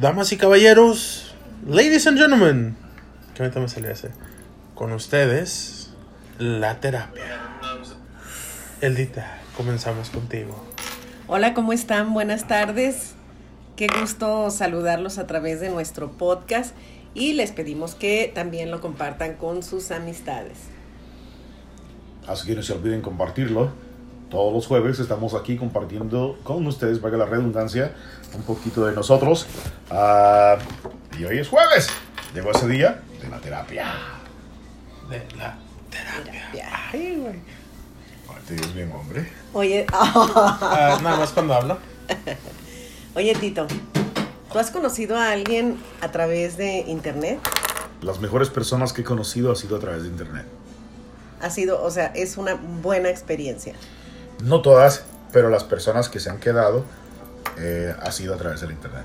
Damas y caballeros, ladies and gentlemen, que ahorita me salió ese. Con ustedes, la terapia. Eldita, comenzamos contigo. Hola, ¿cómo están? Buenas tardes. Qué gusto saludarlos a través de nuestro podcast y les pedimos que también lo compartan con sus amistades. Así que no se olviden compartirlo. Todos los jueves estamos aquí compartiendo con ustedes, valga la redundancia, un poquito de nosotros. Ah, y hoy es jueves. Llegó ese día de la terapia. De la terapia. Ay, güey. Te dices bien, hombre. Oye, Ah, nada más cuando hablo. oye Tito, ¿tú has conocido a alguien a través de internet? Las mejores personas que he conocido ha sido a través de internet. Ha sido, o sea, es una buena experiencia. No todas, pero las personas que se han quedado eh, ha sido a través del internet.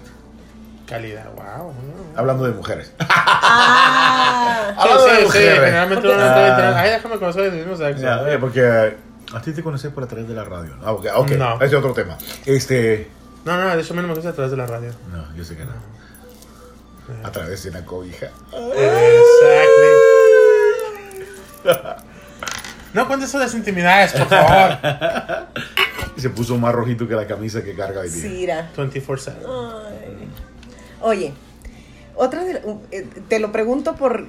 Calidad, wow. Hablando de mujeres. Ah, Hablando de sí, sí, mujeres. generalmente uno no Ah. internet. Ay, déjame conocer el mismo sexo. Ya, eh, porque a ti te conocí por a través de la radio. ¿no? Ah, ok, ok, No. ese es otro tema. Este. No, no, de hecho a mí no me gusta a través de la radio. No, yo sé que no. A través de una cobija. Exactly. No cuentes eso de las intimidades, por favor. Se puso más rojito que la camisa que carga hoy día. Sira. 24-7. Ay. Oye, otra de, eh, te lo pregunto por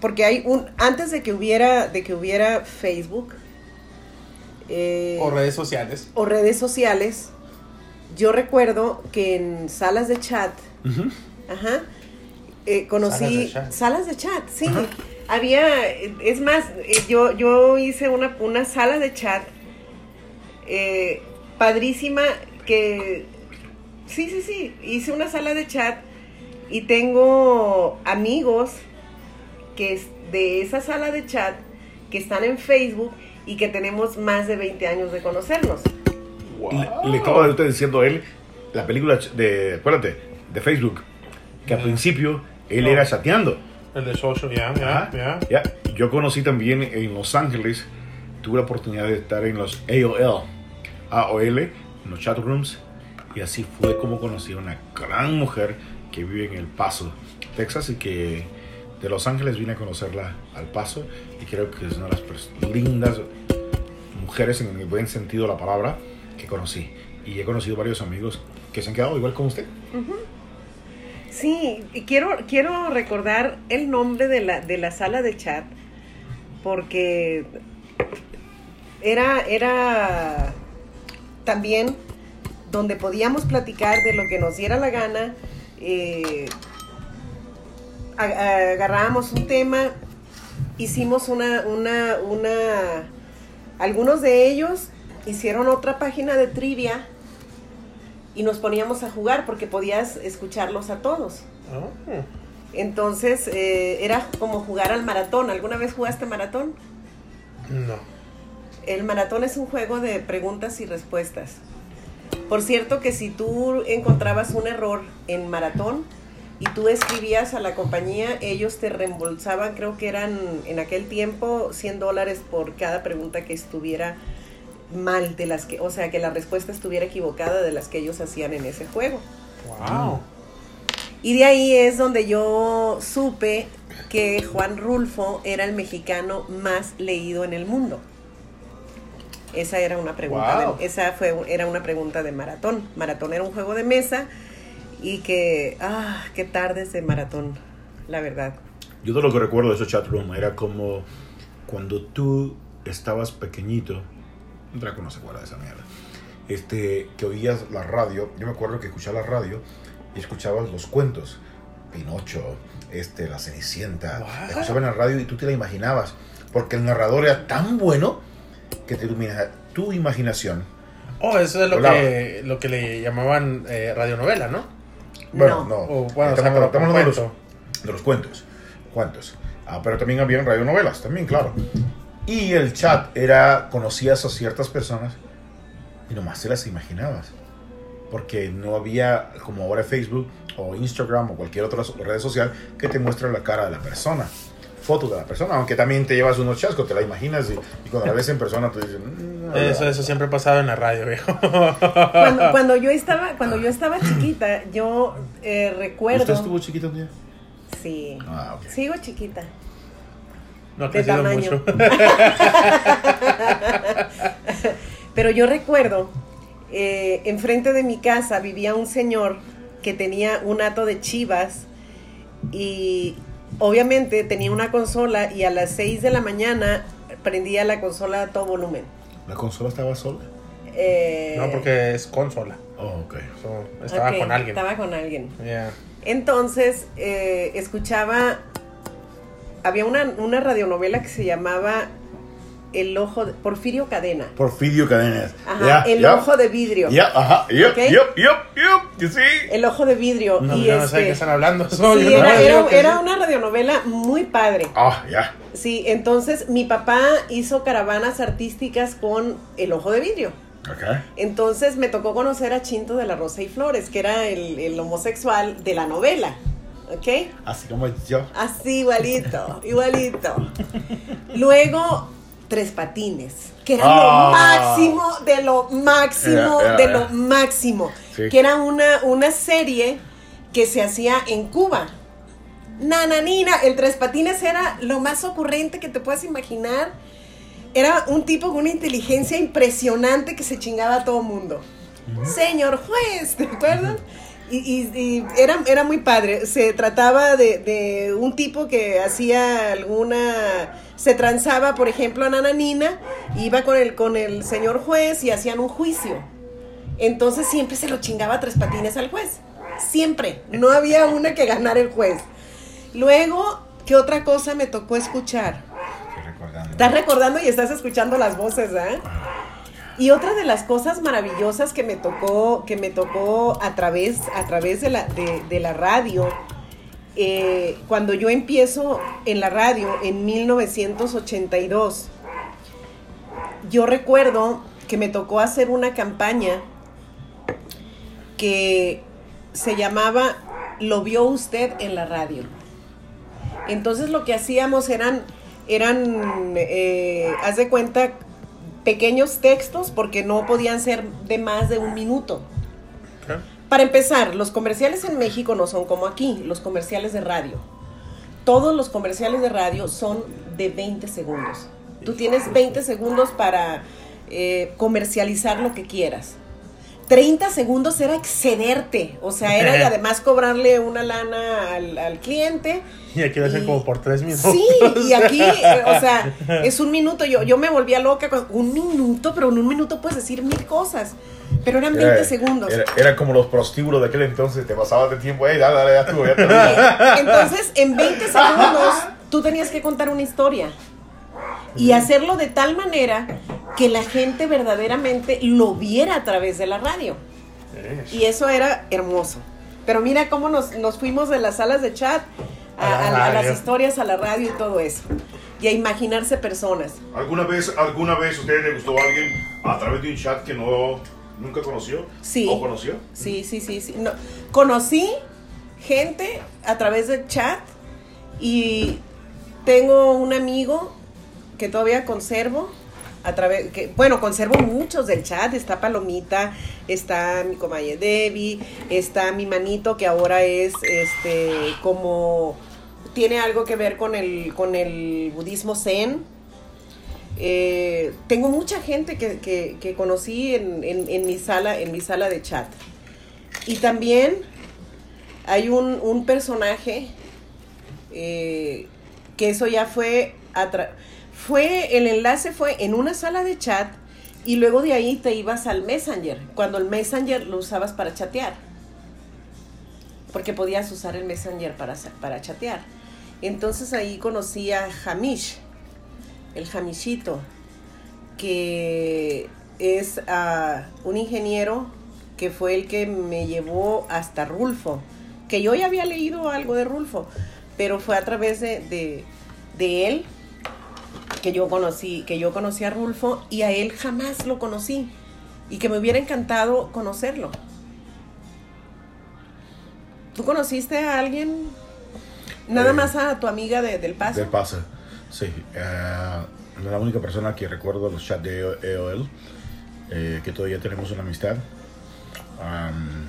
porque hay un antes de que hubiera de que hubiera Facebook eh, O redes sociales. o redes sociales, yo recuerdo que en salas de chat, ajá, eh, conocí Salas de chat. salas de chat, sí. Había, es más, eh, yo, yo hice una, una sala de chat eh, padrísima que, sí, sí, sí, hice una sala de chat y tengo amigos que es de esa sala de chat que están en Facebook y que tenemos más de 20 años de conocernos. Le, le estaba ahorita diciendo a él la película de, acuérdate, de Facebook, que al principio él No. era chateando. El de social, ya, ya, Ajá. ya. Ya. Yo conocí también en Los Ángeles, tuve la oportunidad de estar en los AOL, AOL, en los chat rooms, y así fue como conocí a una gran mujer que vive en El Paso, Texas, y que de Los Ángeles vine a conocerla al Paso, y creo que es una de las lindas mujeres en el buen sentido de la palabra que conocí. Y he conocido varios amigos que se han quedado igual como usted. Sí, y quiero, quiero recordar el nombre de la, de la sala de chat porque era, era también donde podíamos platicar de lo que nos diera la gana. eh, agarrábamos un tema, hicimos una, una, una, algunos de ellos hicieron otra página de trivia y nos poníamos a jugar porque podías escucharlos a todos. Oh. Entonces eh, era como jugar al maratón. ¿Alguna vez jugaste maratón? No. El maratón es un juego de preguntas y respuestas. Por cierto que si tú encontrabas un error en maratón y tú escribías a la compañía, ellos te reembolsaban, creo que eran en aquel tiempo 100 dólares por cada pregunta que estuviera mal de las que, o sea, que la respuesta estuviera equivocada de las que ellos hacían en ese juego. Wow. Y de ahí es donde yo supe que Juan Rulfo era el mexicano más leído en el mundo. Esa era una pregunta, Wow. de, esa fue, era una pregunta de maratón. Maratón era un juego de mesa y que, ah, qué tardes de maratón, la verdad. Yo todo lo que recuerdo de esos chat room era como cuando tú estabas pequeñito, Draco no se acuerda de esa mierda, este, que oías la radio, yo me acuerdo que escuchaba la radio y escuchabas los cuentos, Pinocho, este, la Cenicienta, What? escuchabas en la radio y tú te la imaginabas, porque el narrador era tan bueno que te ilumina tu imaginación. Oh, eso es lo que, lo que le llamaban eh, radionovela, ¿no? Bueno, No. no, O, bueno, o sea, estamos, pero estamos hablando de los, de los cuentos. ¿Cuántos? Ah, pero también habían radionovelas, también, claro. Y el chat era, conocías a ciertas personas y nomás te las imaginabas. Porque no había, como ahora Facebook o Instagram o cualquier otra red social, que te muestre la cara de la persona. fotos de la persona, aunque también te llevas unos chascos, te la imaginas y, y cuando la ves en persona te dicen... "Mm, Eso, eso siempre ha pasado en la radio, viejo. Cuando, cuando yo estaba, cuando yo estaba chiquita, yo eh, recuerdo. ¿Usted estuvo chiquito un día? Sí. Ah, ok. Sigo chiquita. No ha de crecido tamaño. mucho. Pero yo recuerdo, eh, enfrente de mi casa vivía un señor que tenía un hato de chivas y obviamente tenía una consola y a las 6 de la mañana prendía la consola a todo volumen. ¿La consola estaba sola? Eh, No, porque es consola. Oh, ok. So, estaba con alguien. Estaba con alguien. Yeah. Entonces, eh, escuchaba, había una, una radionovela que se llamaba El Ojo de Porfirio Cadena. Porfirio Cadenas. Ajá, El. Ojo de Vidrio. Ya, ajá, yup, Ok. yup, yup, yup, you see? El Ojo de Vidrio. No, y yo no sé de este, qué están hablando. So, sí, yo no era, era- que era sí. una radionovela muy padre. Ah, ya. Sí, entonces mi papá hizo caravanas artísticas con El Ojo de Vidrio. Ok. Entonces me tocó conocer a Chinto de la Rosa y Flores, que era el, el homosexual de la novela. ¿Ok? Así como yo. Así, igualito, igualito. Luego, Tres Patines, que era Ah. lo máximo de lo máximo de lo máximo. Sí. Que era una, una serie que se hacía en Cuba. Nananina, el Tres Patines era lo más ocurrente que te puedas imaginar. Era un tipo con una inteligencia impresionante que se chingaba a todo mundo. Señor juez, ¿te acuerdas? Y, y- y era, era muy padre. Se trataba de, de un tipo que hacía alguna. Se transaba, por ejemplo, a Nananina, iba con el, con el señor juez y hacían un juicio. Entonces siempre se lo chingaba tres patines al juez. Siempre. No había una que ganara el juez. Luego, ¿qué otra cosa me tocó escuchar? Estoy recordando. Estás recordando y estás escuchando las voces, ¿eh? Y otra de las cosas maravillosas que me tocó, que me tocó a través, a través de, la, de, la radio, eh, cuando yo empiezo en la radio en 1982, yo recuerdo que me tocó hacer una campaña que se llamaba Lo vio usted en la radio. Entonces lo que hacíamos eran, eran, eh, haz de cuenta, pequeños textos porque no podían ser de más de un minuto. Para empezar, los comerciales en México no son como aquí, los comerciales de radio. Todos los comerciales de radio son de 20 segundos. Tú tienes 20 segundos para eh, comercializar lo que quieras. 30 segundos era excederte, o sea, era y además cobrarle una lana al, al cliente. Y aquí lo hacen como por tres minutos. Sí, y aquí, eh, o sea, es un minuto. Yo, yo me volvía loca con un minuto, pero en un minuto puedes decir mil cosas. Pero eran 20 Era- segundos. Era, era como los prostíbulos de aquel entonces, te pasabas de tiempo, hey, dale, dale, ya. Entonces, en 20 segundos, tú tenías que contar una historia. Y hacerlo de tal manera que la gente verdaderamente lo viera a través de la radio. Y eso era hermoso. Pero mira cómo nos, nos fuimos de las salas de chat a, A la a- a las historias, a la radio y todo eso. Y a imaginarse personas. ¿Alguna vez, ¿Alguna vez a usted le gustó a alguien a través de un chat que no nunca conoció? Sí. ¿O conoció? Sí, sí, sí, sí. No, conocí gente a través del chat y tengo un amigo que todavía conservo a través que bueno conservo muchos del chat. Está Palomita está mi comadre Debbie está mi manito que ahora es este como tiene algo que ver con el con el budismo zen. Eh, tengo mucha gente que, que- que conocí en, en- en mi sala en mi sala de chat. Y también hay un, un personaje eh, que eso ya fue fue el enlace fue en una sala de chat y luego de ahí te ibas al Messenger cuando el Messenger lo usabas para chatear. Porque podías usar el Messenger para, para chatear. Entonces ahí conocí a Hamish el Hamishito que es ah, un ingeniero que fue el que me llevó hasta Rulfo, que yo ya había leído algo de Rulfo, pero fue a través de, de él que yo conocí, que yo conocí a Rulfo y a él jamás lo conocí y que me hubiera encantado conocerlo. ¿Tú conociste a alguien? Nada Eh, más a tu amiga de- del paso. Del Paso, sí. eh, la única persona que recuerdo los chats de EOL, eh, que todavía tenemos una amistad. Am,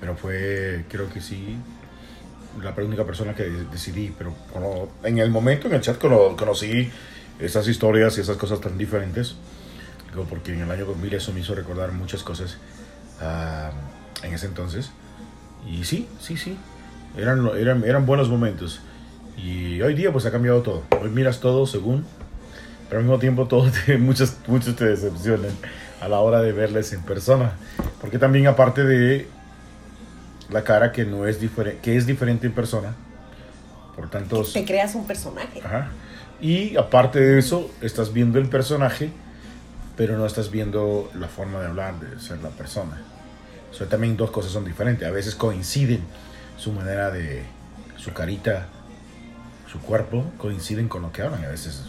pero fue, creo que sí, la única persona que decidí. Pero cono- en el momento, en el chat, cono- conocí esas historias y esas cosas tan diferentes. Digo, porque en el año 2000 eso me hizo recordar muchas cosas am, en ese entonces. Y sí, sí, sí. Eran, eran, eran buenos momentos. Y hoy día pues ha cambiado todo. Hoy miras todo según, pero al mismo tiempo todo te- muchos, muchos te decepcionan a la hora de verles en persona. Porque también aparte de la cara que no es diferente, que es diferente en persona, por tanto... Te creas un personaje. Ajá. Y aparte de eso, estás viendo el personaje, pero no estás viendo la forma de hablar, de ser la persona. O sea, también dos cosas son diferentes. A veces coinciden su manera de, su carita, su cuerpo, coinciden con lo que hablan. A veces,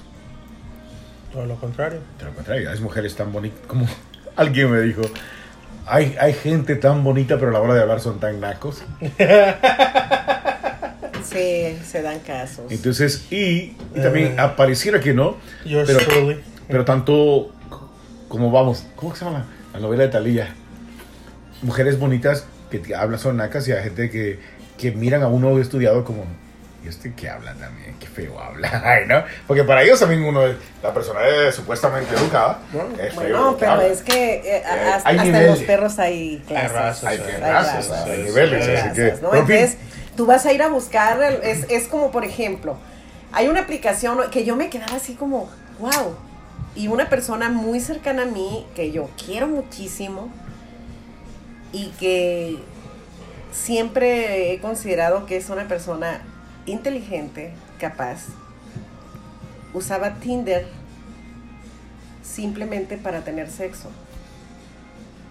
Todo lo contrario. de lo contrario, hay mujeres tan bonitas, como alguien me dijo, hay, hay gente tan bonita, pero a la hora de hablar son tan nacos. Sí, se dan casos. Entonces, y, y también Eh. apareciera que no, Yours Pero- truly. Pero tanto como vamos, ¿cómo se llama la, la novela de Talía? Mujeres bonitas que te hablan son nacas y hay gente que, que miran a uno estudiado como, ¿y este que habla también? Qué feo habla, Ay, ¿no? Porque para ellos también uno, es- la persona es supuestamente educada, es feo Bueno, pero habla. es que eh, Eh, hasta, hay hasta en los perros hay clases. razas, Hay razas, razas, hay niveles, hay así que... razas, ¿no? pero en fin, Entonces, tú vas a ir a buscar, el- es, es como por ejemplo, hay una aplicación que yo me quedaba así como, wow, y una persona muy cercana a mí, que yo quiero muchísimo, y que siempre he considerado que es una persona inteligente, capaz, usaba Tinder simplemente para tener sexo.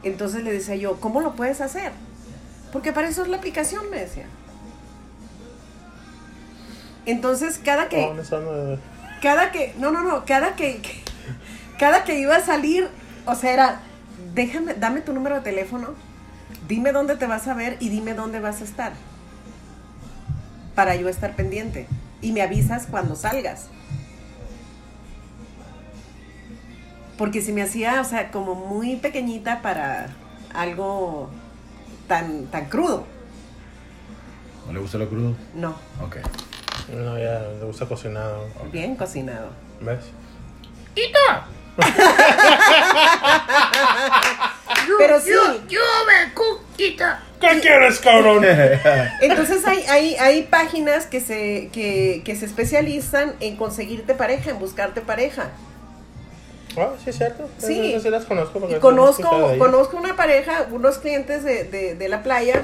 Entonces le decía yo, ¿cómo lo puedes hacer? Porque para eso es la aplicación, me decía. Entonces, cada que, Oh, no, cada que, no, no, no, cada que- cada que iba a salir, o sea, era, déjame, dame tu número de teléfono, dime dónde te vas a ver y dime dónde vas a estar. Para yo estar pendiente. Y me avisas cuando salgas. Porque si me hacía, o sea, como muy pequeñita para algo tan, tan crudo. ¿no le gusta lo crudo? No, Ok. No, ya le gusta cocinado. bien cocinado. ¿Ves? Pero sí, ¿Qué quieres, cabrón? Entonces hay, hay, hay páginas que se, que, que se especializan en conseguirte pareja, en buscarte pareja. Ah, sí, es cierto. Sí. Esas sí las conozco. porque Y conozco, conozco una pareja, unos clientes de, de, de la playa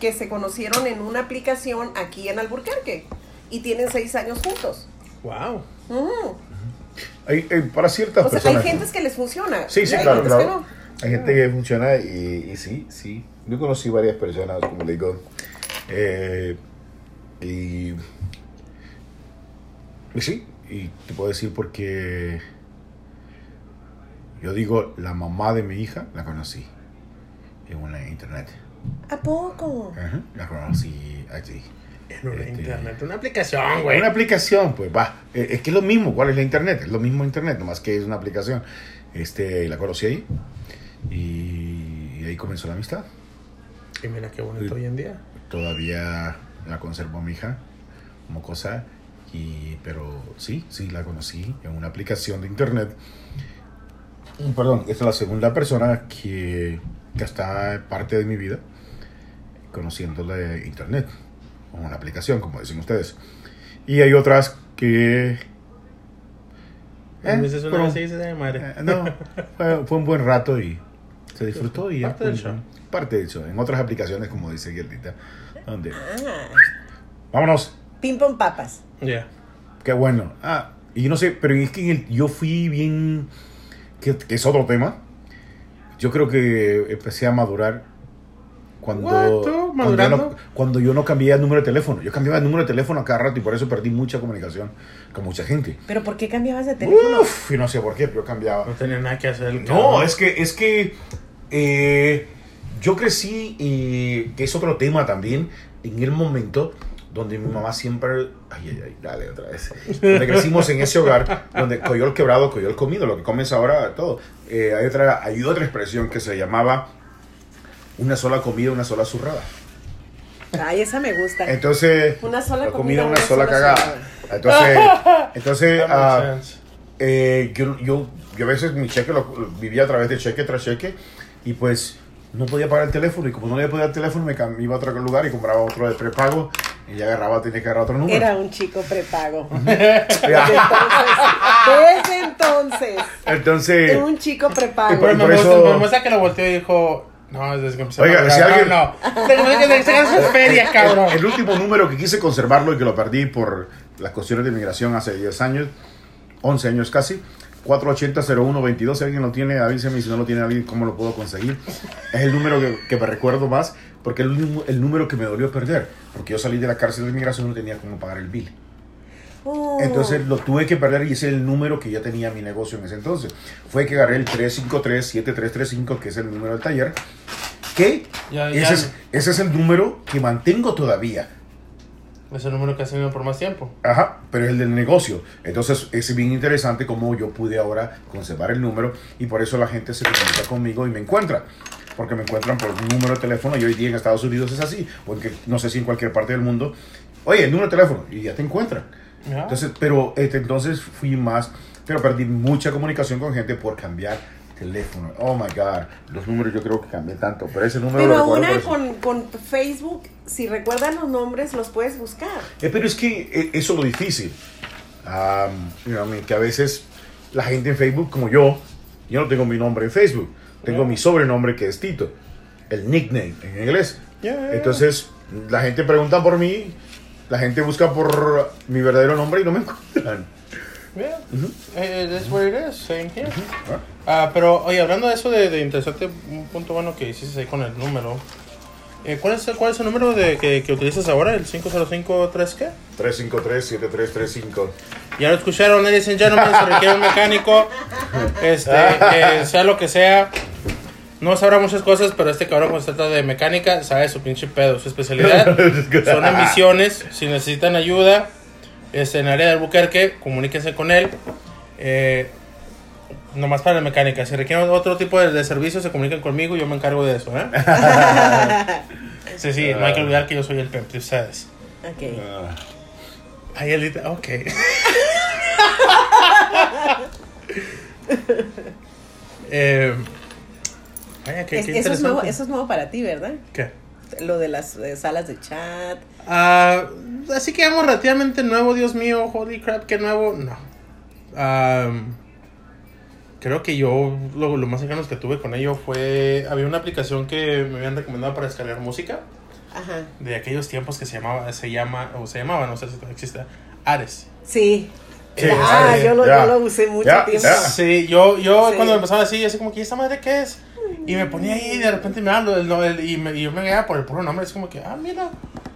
que se conocieron en una aplicación aquí en Alburquerque y tienen seis años juntos. Wow. Ujú. Hay- eh, para ciertas O sea, hay gentes que les funciona. Sí, sí, claro, claro. no. Hay gente que funciona y, y sí, sí. Yo conocí varias personas, como le digo. eh, y, y sí, y te puedo decir porque yo digo, la mamá de mi hija la conocí en una internet. ¿A poco? Ajá, La conocí allí. En una Este, internet. Una aplicación, güey. Una aplicación, pues va. Eh, Es que es lo mismo. ¿Cuál es la internet? Es lo mismo internet, nomás que es una aplicación. Este, la conocí ahí. Y ahí comenzó la amistad. Y mira qué bonito hoy en día. Todavía la conservo mi hija como cosa. Y, pero sí, sí, la conocí en una aplicación de internet. Y, Perdón, esta es la segunda persona que, que está parte de mi vida conociéndola de internet. O una aplicación, como dicen ustedes. Y hay otras que... Dices una fueron- vez y dices, "Ay, madre. eh, no, fue, fue un buen rato y se disfrutó y ya, Parte del pues, show. Parte del show. En otras aplicaciones, como dice Guerdita, donde... Ah, Vámonos. ping pong papas. Ya. Qué bueno. Ah, y yo no sé, pero es que en el- yo fui bien... Que, que es otro tema. Yo creo que empecé a madurar cuando... Cuando yo, no, cuando yo no cambié el número de teléfono. Yo cambiaba el número de teléfono a cada rato y por eso perdí mucha comunicación con mucha gente. ¿Pero por qué cambiabas de teléfono? Uf, y no sé por qué, pero yo cambiaba. No tenía nada que hacer. No, cabrón. es que, es que eh, yo crecí, eh, que es otro tema también, en el momento donde mi mamá siempre, ay, ay, ay, dale otra vez, donde crecimos en ese hogar, donde coyol quebrado, coyol comido, lo que comes ahora, todo. Eh, hay, otra, hay otra expresión que se llamaba una sola comida, una sola zurrada. Ay, esa me gusta. Entonces, Una sola la comida, una, una sola sola cagada. zurrada. Entonces, entonces sense. eh, yo, yo, yo a veces mi cheque lo, lo vivía a través de cheque tras cheque y pues no podía pagar el teléfono y como no le podía pagar el teléfono me iba a otro lugar y compraba otro de prepago y ya agarraba, tenía que agarrar otro número. Era un chico prepago. Ya. Desde entonces, Entonces, era un chico prepago. Pero Y me por gusta, eso- me gusta que lo volteó y dijo, no, es que Oiga, a si alguien- No, ferias, cabrón. el último número que quise conservarlo y que lo perdí por las cuestiones de inmigración hace 10 años, 11 años casi. 480-0122, si alguien lo tiene, avíseme, si no lo tiene alguien, ¿cómo lo puedo conseguir? Es el número que, que me recuerdo más, porque es el, el número que me dolió perder, porque yo salí de la cárcel de inmigración y no tenía cómo pagar el bill. Oh. Entonces lo tuve que perder y ese es el número que ya tenía mi negocio en ese entonces. Fue que agarré el 353-7335, que es el número del taller, que Ya, ese, ya. Es, ese es el número que mantengo todavía. Es el número que has tenido por más tiempo. Ajá, pero es el del negocio. Entonces es bien interesante cómo yo pude ahora conservar el número y por eso la gente se comunica conmigo y me encuentra. Porque me encuentran por un número de teléfono y hoy día en Estados Unidos es así. O en que, no sé si en cualquier parte del mundo. Oye, el número de teléfono y ya te encuentran. Entonces, pero este, entonces fui más, pero perdí mucha comunicación con gente por cambiar teléfono. Oh my God, los números yo creo que cambié tanto, pero ese número Pero lo eso. con, con Facebook, si recuerdan los nombres, los puedes buscar. Eh, pero es que eh, eso es lo difícil. Am, you know, I mean, que a veces la gente en Facebook, como yo, yo no tengo mi nombre en Facebook, tengo Yeah. mi sobrenombre que es Tito, el nickname en inglés. Yeah. Entonces, la gente pregunta por mí, la gente busca por mi verdadero nombre y no me encuentran. Yeah. Eh, That's it is, same here. Ah, pero, oye, hablando de eso de, de interesante, un punto bueno que hiciste ahí con el número. Eh, ¿cuál, es ¿Cuál es el número de, que, que utilizas ahora? ¿El 505-3 qué? 353-7335. Ya lo escucharon, ladies and gentlemen, se requiere un mecánico. Este, eh, sea lo que sea. No sabrá muchas cosas, pero este cabrón cuando se trata de mecánica sabe su pinche pedo. Su especialidad son emisiones. Si necesitan ayuda este, en el área de Albuquerque, comuníquense con él. Eh, nomás para la mecánica. Si requieren otro tipo de, de servicio, se comunican conmigo. Yo me encargo de eso. ¿eh? Sí, sí, no hay que olvidar que yo soy el pep de ustedes. Ok. Ah, Ahí el ok. eh, vaya, qué, Es- qué eso, es nuevo, eso es nuevo para ti, ¿verdad? ¿Qué? Lo de las eh, salas de chat. Ah, así que vamos relativamente nuevo, Dios mío, holy crap, qué nuevo. No. Creo que yo lo, lo más cercano que tuve con ello fue. Había una aplicación que me habían recomendado para descargar música Ajá. de aquellos tiempos que se llamaba, se llama, o se llamaba, no sé si todavía existe, Ares. Sí. Sí, ah, sí, yo lo, yo lo usé mucho tiempo. Sí, yo, yo Sí. cuando empezaba así, así como que, ¿esta madre qué es? Y me ponía ahí y de repente me hablo el, el- y, me, y yo me veía por el puro nombre, es como que, ah, mira,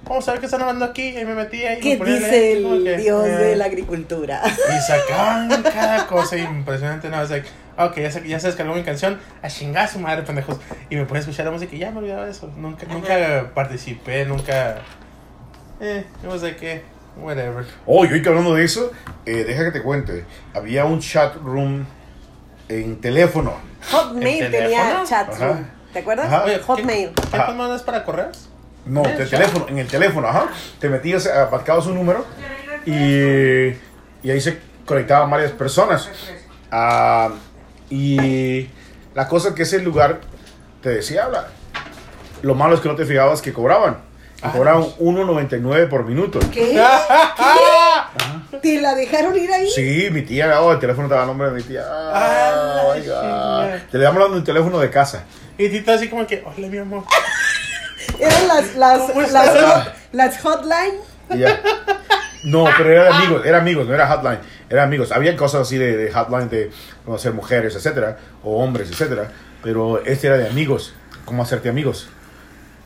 vamos a ver qué están hablando aquí. Y me metí ahí. y ¿Qué me ponía dice leer, así como el que, dios eh, de la agricultura? Y sacaban cada cosa impresionante, ¿no? Es like, ok, ya se, ya se descargó mi canción, a chingar a su madre, pendejos. Y me ponía a escuchar la música y ya me olvidaba de eso. Nunca, nunca participé, nunca. Eh, was like, eh, whatever. Oh, y hoy que hablando de eso, eh, deja que te cuente. Había un chat room en teléfono. Hotmail ¿El tenía teléfono? chat Ajá. room. ¿Te acuerdas? Ajá. Oye, Hotmail. ¿Qué, ¿qué es para correos? No, de teléfono, en el teléfono, ajá. Te metías, marcabas un número y, y ahí se conectaban varias personas. Ah, y la cosa es que ese lugar te decía habla. Lo malo es que no te fijabas que cobraban. Y Ah, cobraban 1.99 por minuto. ¿Qué? ¿Te la dejaron ir ahí? Sí, mi tía, oh, el teléfono estaba a nombre de mi tía. Ah, Ah, my God. chinga. Te le damos hablando del teléfono de casa. Y Tito así como que, hola mi amor. Eran las, las, ¿Cómo las, estás? las hotline. No, pero era de amigos, era amigos, no era hotline, era amigos. Había cosas así de, de hotline de conocer mujeres, etcétera, o hombres, etcétera. Pero este era de amigos, cómo hacerte amigos.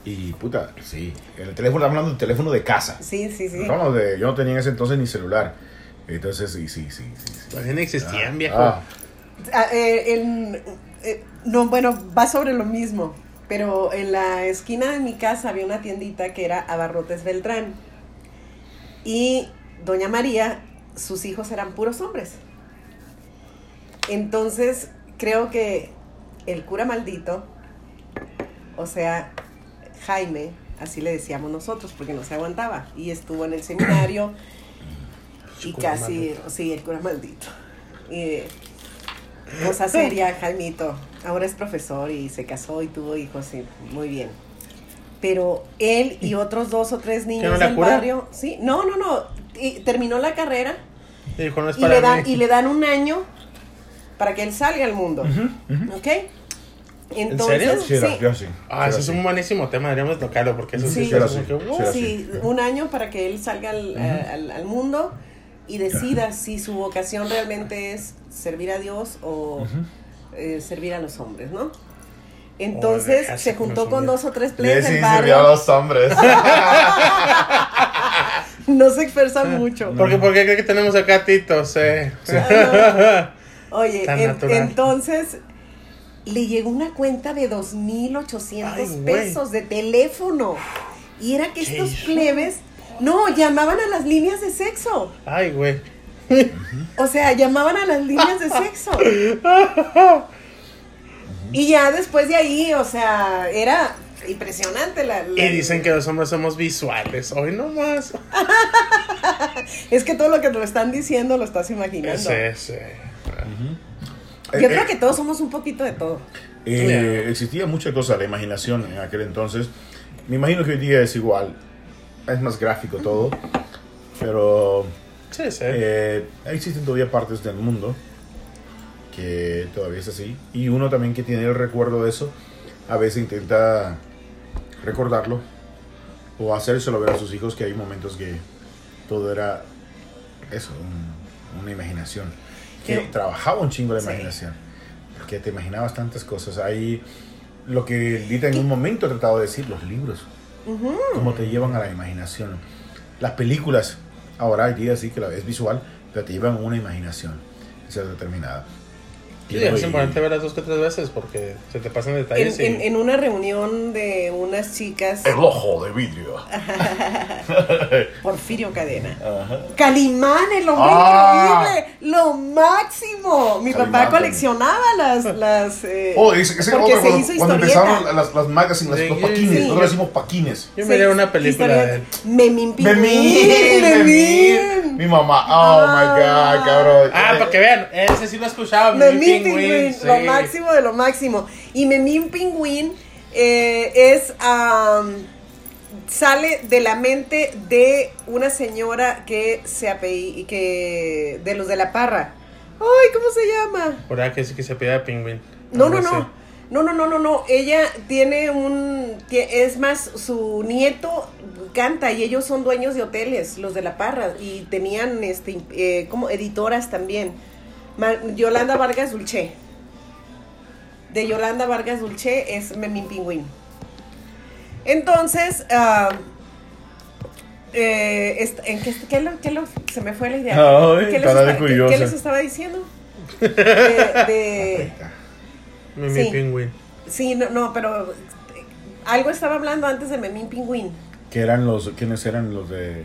Y puta, sí, en el teléfono, estamos hablando del teléfono de casa. Sí, sí, sí. No, no, de, yo no tenía en ese entonces ni celular. Entonces, sí, sí, sí. sí, sí. Todavía no existían, viejo. Ah, Ah, eh, en- eh, no, bueno, va sobre lo mismo. Pero en la esquina de mi casa había una tiendita que era Abarrotes Beltrán. Y Doña María, sus hijos eran puros hombres. Entonces, creo que el cura maldito, o sea, Jaime, así le decíamos nosotros, porque no se aguantaba. Y estuvo en el seminario y Cura casi, maldito. sí, el cura maldito. Y, cosa seria, Jaimito. Ahora es profesor y se casó y tuvo hijos, y muy bien. Pero él y otros dos o tres no niños era del cura? barrio, sí, no, no, no, y terminó la carrera Y dijo, no es y para le, dan, mí. y le dan un año para que él salga al mundo. ¿Ok? Entonces, serio? Sí, sí, yo sí. Ah, ese Era es un buenísimo tema, deberíamos tocarlo porque eso sí, Sí. es que, sí, wow. era sí, un año para que él salga al, a- al- al mundo y decida si su vocación realmente es servir a Dios o eh, servir a los hombres, ¿no? Entonces se juntó con dos o tres players sí del sirvió a barrio. los hombres. No se expresan mucho. ¿Por qué, por qué cree que tenemos acá a Tito? Sí. Oye, Tan en- natural. entonces le llegó una cuenta de 2.800 Ay, güey. pesos de teléfono. Y era que ¿Qué estos hizo? plebes, no, llamaban a las líneas de sexo. Ay, güey. O sea, llamaban a las líneas de sexo. Y ya después de ahí, o sea, era impresionante la... la- Y dicen que los hombres somos visuales. Hoy nomás. Es que todo lo que te lo están diciendo lo estás imaginando. Sí, sí. Yo Eh, creo eh, que todos somos un poquito de todo. Eh, existía mucha cosa, la imaginación en aquel entonces. Me imagino que hoy día es igual. Es más gráfico todo. Pero Sí, sí. eh, existen todavía partes del mundo que todavía es así. Y uno también que tiene el recuerdo de eso, a veces intenta recordarlo o hacérselo ver a sus hijos que hay momentos que todo era eso, un- una imaginación. Que trabajaba un chingo la Sí. imaginación. Que te imaginabas tantas cosas. Ahí lo que Lita en un momento ha tratado de decir, los libros Ujú. cómo te llevan a la imaginación. Las películas, ahora hay días sí que la ves visual, pero te llevan a una imaginación, determinada. Sí, es importante verlas dos que tres veces porque se te pasan En, detalles. y- en- en una reunión de unas chicas, El ojo de vidrio. Porfirio Cadena. Ajá. Calimán, el hombre Ah. increíble, lo máximo. Mi Calimán papá también. coleccionaba las, las eh, Oh, ese, ese porque otro, se cuando, hizo cuando empezaron las, las magazines, Sí, los sí, paquines, sí. nosotros decimos paquines. Yo Sí, miré una película de él. Memín Memín, Memín. Memín. Mi mamá, oh my god, cabrón. Ah, para que vean, ese sí lo escuchaba. Memín Pingüín, sí. lo máximo de lo máximo. Y Memín Pingüín eh, es am, sale de la mente de una señora que se apellida, que de los de la Parra. Ay, ¿cómo se llama? Por ahí que sí que se pide pingüín. No, no, no. así. No, no, no, no, no. Ella tiene un. Es más, su nieto canta y ellos son dueños de hoteles, los de La Parra. Y tenían este, eh, como editoras también. Yolanda Vargas Dulce. De Yolanda Vargas Dulce es Memín Pingüín. Entonces, ah, eh, ¿en qué, qué lo- qué lo- se me fue la idea? Ay, ¿Qué, les qué- estaba diciendo? De- de, Memín Sí. pingüín. Sí, no, no, pero eh, algo estaba hablando antes de Memín Pingüín. Que eran los, ¿quiénes eran los de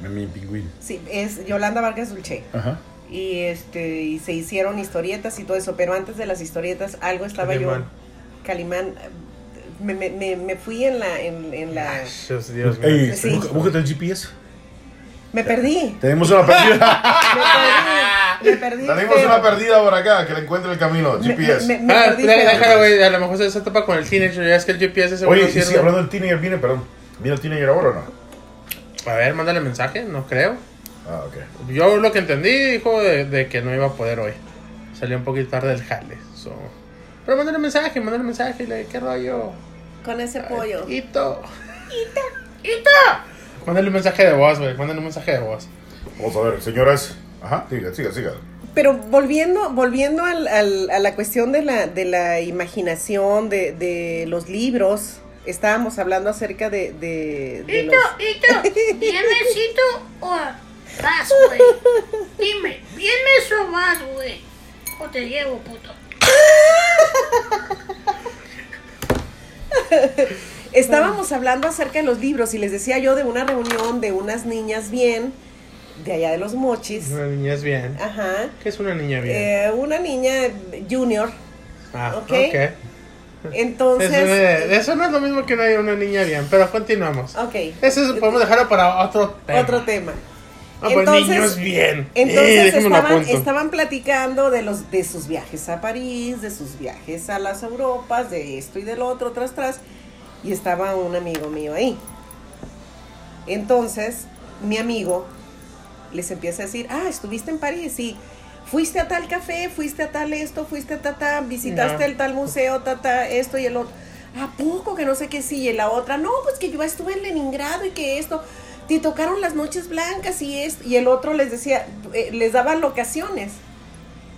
Memín Pingüín? Sí, es Yolanda Vargas Dulce. Ajá. Y este y se hicieron historietas y todo eso, pero antes de las historietas algo estaba Calimán. yo Calimán me, me, me, me fui en la en, en la Ay, Dios, Dios mío. Ey, Sí. búscate- el GPS. me perdí. Tenemos una perdida. Me perdí. Me perdí. Tenemos feo. una perdida por acá, que le encuentre el camino. GPS. me- me Ah, déjalo, güey. A lo mejor se, se topa con el teenager. Ya es que el GPS ese Oye, si sirve. hablando del teenager, viene, perdón. ¿Viene el teenager ahora o no? A ver, mándale mensaje. No creo. Ah, ok. Yo lo que entendí dijo de, de que no iba a poder hoy. Salió un poquito tarde del jale. so. Pero mándale mensaje, mándale mensaje. Le, ¿Qué rollo? Con ese pollo. Hito. Hito. Hito. Mándale un mensaje de voz, güey. Mándale un mensaje de voz. Vamos a ver, señoras. Ajá, siga, siga, siga. Pero volviendo, volviendo al, al- a la cuestión de la, de la imaginación, de, de los libros, estábamos hablando acerca de, de, de Hito, los- Hito, ¿vienes Hito o vas, güey? Dime, ¿vienes o vas, güey? O te llevo, puto. Estábamos hablando acerca de los libros y les decía yo de una reunión de unas niñas bien, de allá de los mochis. Una niña es bien. Ajá. ¿Qué es una niña bien? Eh, una niña junior. ah, ok. ok. Entonces. Eso, eh, eso no es lo mismo que una, una niña bien, pero continuamos. ok. Eso es- podemos dejarlo para otro tema. Otro tema. Ah, pues niños bien. Eh, Entonces déjenme lo estaban, platicando de los de sus viajes a París, de sus viajes a las Europas, de esto y del otro, tras tras, y estaba un amigo mío ahí. Entonces, mi amigo les empieza a decir, ah, estuviste en París, sí. Fuiste a tal café, fuiste a tal esto, fuiste a ta, visitaste No. el tal museo, ta, ta, esto y el otro. ¿A poco que no sé qué sí? Y la otra, no, pues que yo estuve en Leningrado y que esto, te tocaron las noches blancas y esto. Y el otro les decía, eh, les daban locaciones.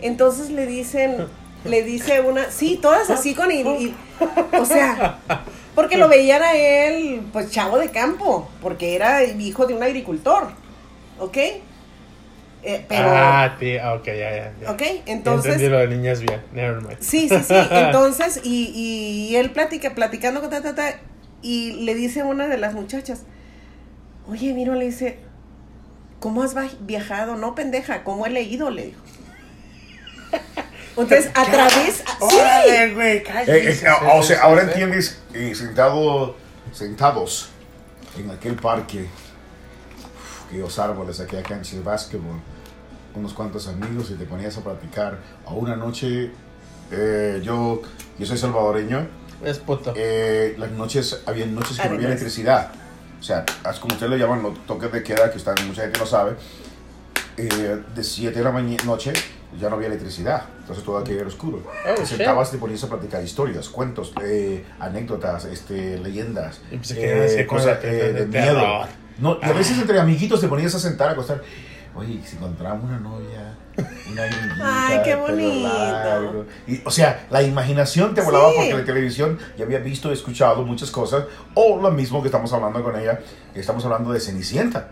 Entonces le dicen, le dice una, sí, todas así con, y, y- o sea, porque lo veían a él, pues chavo de campo, porque era hijo de un agricultor, ¿ok? Eh, pero, Ah, tío, ok, ya, ya. ya. ok, Ya entendí entonces, lo de niñas bien. Never mind. sí, sí, sí, entonces, y, y él platica, platicando con ta, ta, ta, y le dice a una de las muchachas, oye, mira, le dice, ¿cómo has viajado? No, pendeja, ¿cómo he leído? Le dijo. Entonces, a través, Órale, güey, Eh, cállese. eh, o sea, ahora entiendes, eh, sentado, sentados en aquel parque, aquellos árboles, aquella cancha de básquetbol, unos cuantos amigos y te ponías a platicar. A una noche, eh, yo, yo soy salvadoreño, Es puto. eh, las noches, había noches que no había electricidad. O sea, as- como ustedes le llaman los toques de queda, que están, mucha gente no sabe, eh, de 7 de la mañana, noche ya no había electricidad. Entonces todo aquello era oscuro. Oh, te sentabas y te ponías a platicar historias, cuentos, eh, anécdotas, este, leyendas, a decir cosas cosas de- eh, de de miedo. No, y a Ah. veces entre amiguitos te ponías a sentar, a acostar. Oye, si encontramos una novia, una niñita, Ay, qué bonito. largo. Y, o sea, la imaginación te volaba Sí. porque la televisión ya había visto y escuchado muchas cosas. O lo mismo que estamos hablando con ella, estamos hablando de Cenicienta.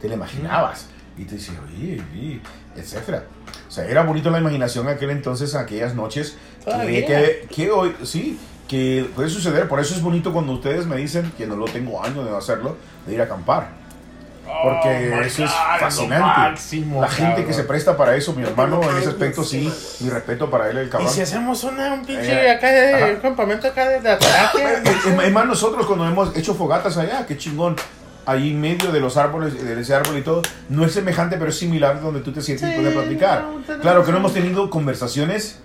Te la imaginabas. Y te dices, oye, y, etcétera. O sea, era bonito la imaginación en aquel entonces, en aquellas noches. Que, que, que hoy, sí, que puede suceder. Por eso es bonito cuando ustedes me dicen, que no lo tengo años de no hacerlo, de ir a acampar. Porque Oh eso es God, es fascinante. máximo, la gente que cabrón. se presta para eso, mi hermano, en ese aspecto sí, mi respeto para él, el Y cabrón. si hacemos una, un pinche Eh, acá de un campamento acá de, de terapia. Es es más, nosotros cuando hemos hecho fogatas allá, qué chingón. Ahí en medio de los árboles, de ese árbol y todo, no es semejante, pero es similar donde tú te sientes y Sí, puedes platicar. no, Claro que no hemos tenido conversaciones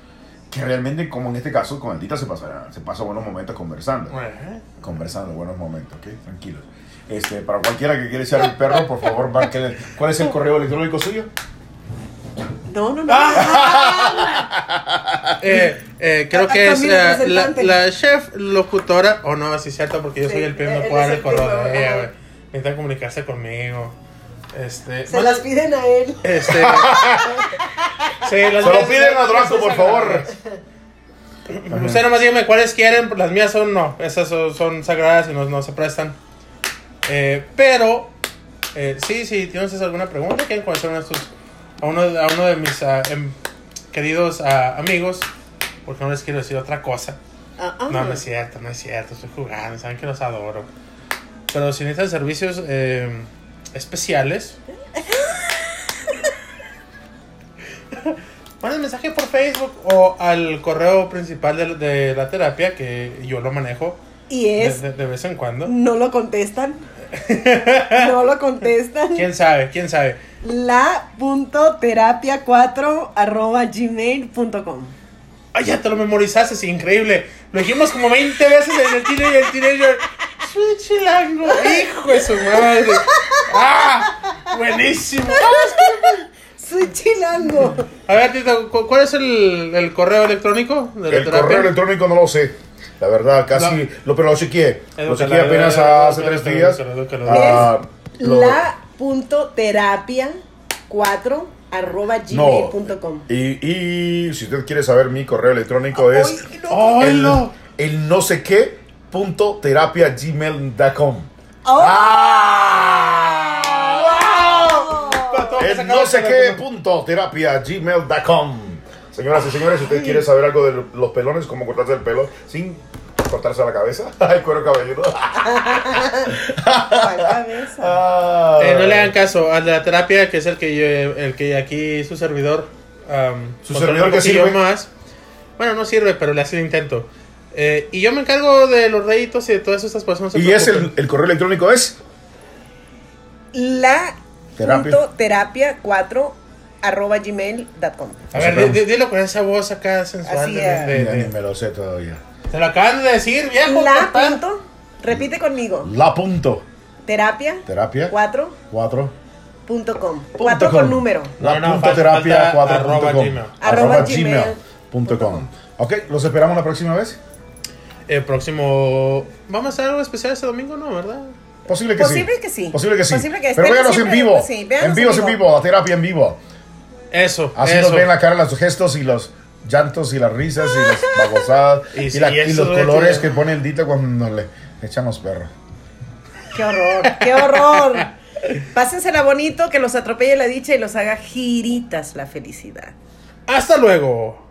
que realmente, como en este caso, con Altita se pasa, se pasa buenos momentos conversando. Ajá. Conversando, buenos momentos, ¿ok? Tranquilos. Este, para cualquiera que quiera echar el perro, por favor, marque. ¿Cuál es el correo electrónico suyo? no, no, no. Eh, eh, creo A- que es eh, la, chef locutora. O no, sí es cierto, porque yo Sí, soy el primo, no puedo dar el primo, de ella, ajá. güey. Necesitan comunicarse conmigo. Este. Se bueno, las piden a él. Este. sí, las Se lo piden a Draco, por favor. Usted nomás dígame cuáles quieren, las mías son no, esas son, son sagradas y no, no se prestan. Eh, pero, eh, sí, sí, tienes alguna pregunta, quieren conocer de estos- a, uno, a uno de mis em, queridos ah, amigos, porque no les quiero decir otra cosa. Ah. No, no es cierto, no es cierto, estoy jugando, saben que los adoro. Pero si necesitan servicios eh, especiales, manden mensaje por Facebook o al correo principal de, de la terapia, que yo lo manejo Y de, es, de- de vez en cuando. no lo contestan. no lo contestan. ¿Quién sabe? ¿Quién sabe? La punto terapia 4 arroba gmail.com. Ay, ya te lo memorizaste, es increíble. Lo dijimos como 20 veces en el teenager, el teenager. Soy chilango, hijo de su madre. ¡Ah! Buenísimo. Soy chilango. A ver, Tito, ¿cu- ¿cuál es el, el correo electrónico de la El terapia? correo electrónico no lo sé. La verdad, casi. No. Lo, pero lo chequeé. Lo chequeé apenas hace tres días. Ah, La punto terapia 4 arroba no. gmail.com. Y, y si usted quiere saber mi correo electrónico es no. ¡Ay, el, no! el no sé qué punto terapia gmail.com. Oh. ¡Ah! Se El no sé qué punto terapia gmail.com. Señoras y señores, si usted quiere saber algo de los pelones, cómo cortarse el pelo sin cortarse la cabeza. Ay, cuero cabelludo. Ah. Eh, no le hagan caso al de la terapia, que es el que yo, el que aquí su servidor. ¿Su servidor poquillo sirve? más. Bueno, no sirve, pero le hace el intento. Eh, y yo me encargo de los réditos y de todas estas personas. no Y es el, el correo electrónico es La Terapia. punto terapia 4 arroba gmail.com. A ver, di- di- dilo con esa voz acá sensual. Así de- es. de- de- me lo sé todavía. Te lo acaban de decir, viejo. La punto, repite conmigo, La punto. terapia Terapia 4 4 punto com. 4 com. con número. La No, no, punto falta- terapia falta 4 arroba punto com. gmail. Arroba Arroba gmail punto com. Ok, los esperamos la próxima vez. El próximo. Vamos a hacer algo especial este domingo, ¿no? ¿Verdad? Posible que Posible sí. que sí. Posible que sí. Posible que- Pero espero véanos en vivo. sí, véanos en vivo, en vivo. La terapia en vivo. Eso. Así eso. nos ven la cara, los gestos y los llantos y las risas y las babosadas Y y, sí, la- y eso los colores que- que pone el dito cuando le echan los perros. Qué horror, qué horror. Pásensela bonito, que los atropelle la dicha y los haga giritas la felicidad. Hasta luego.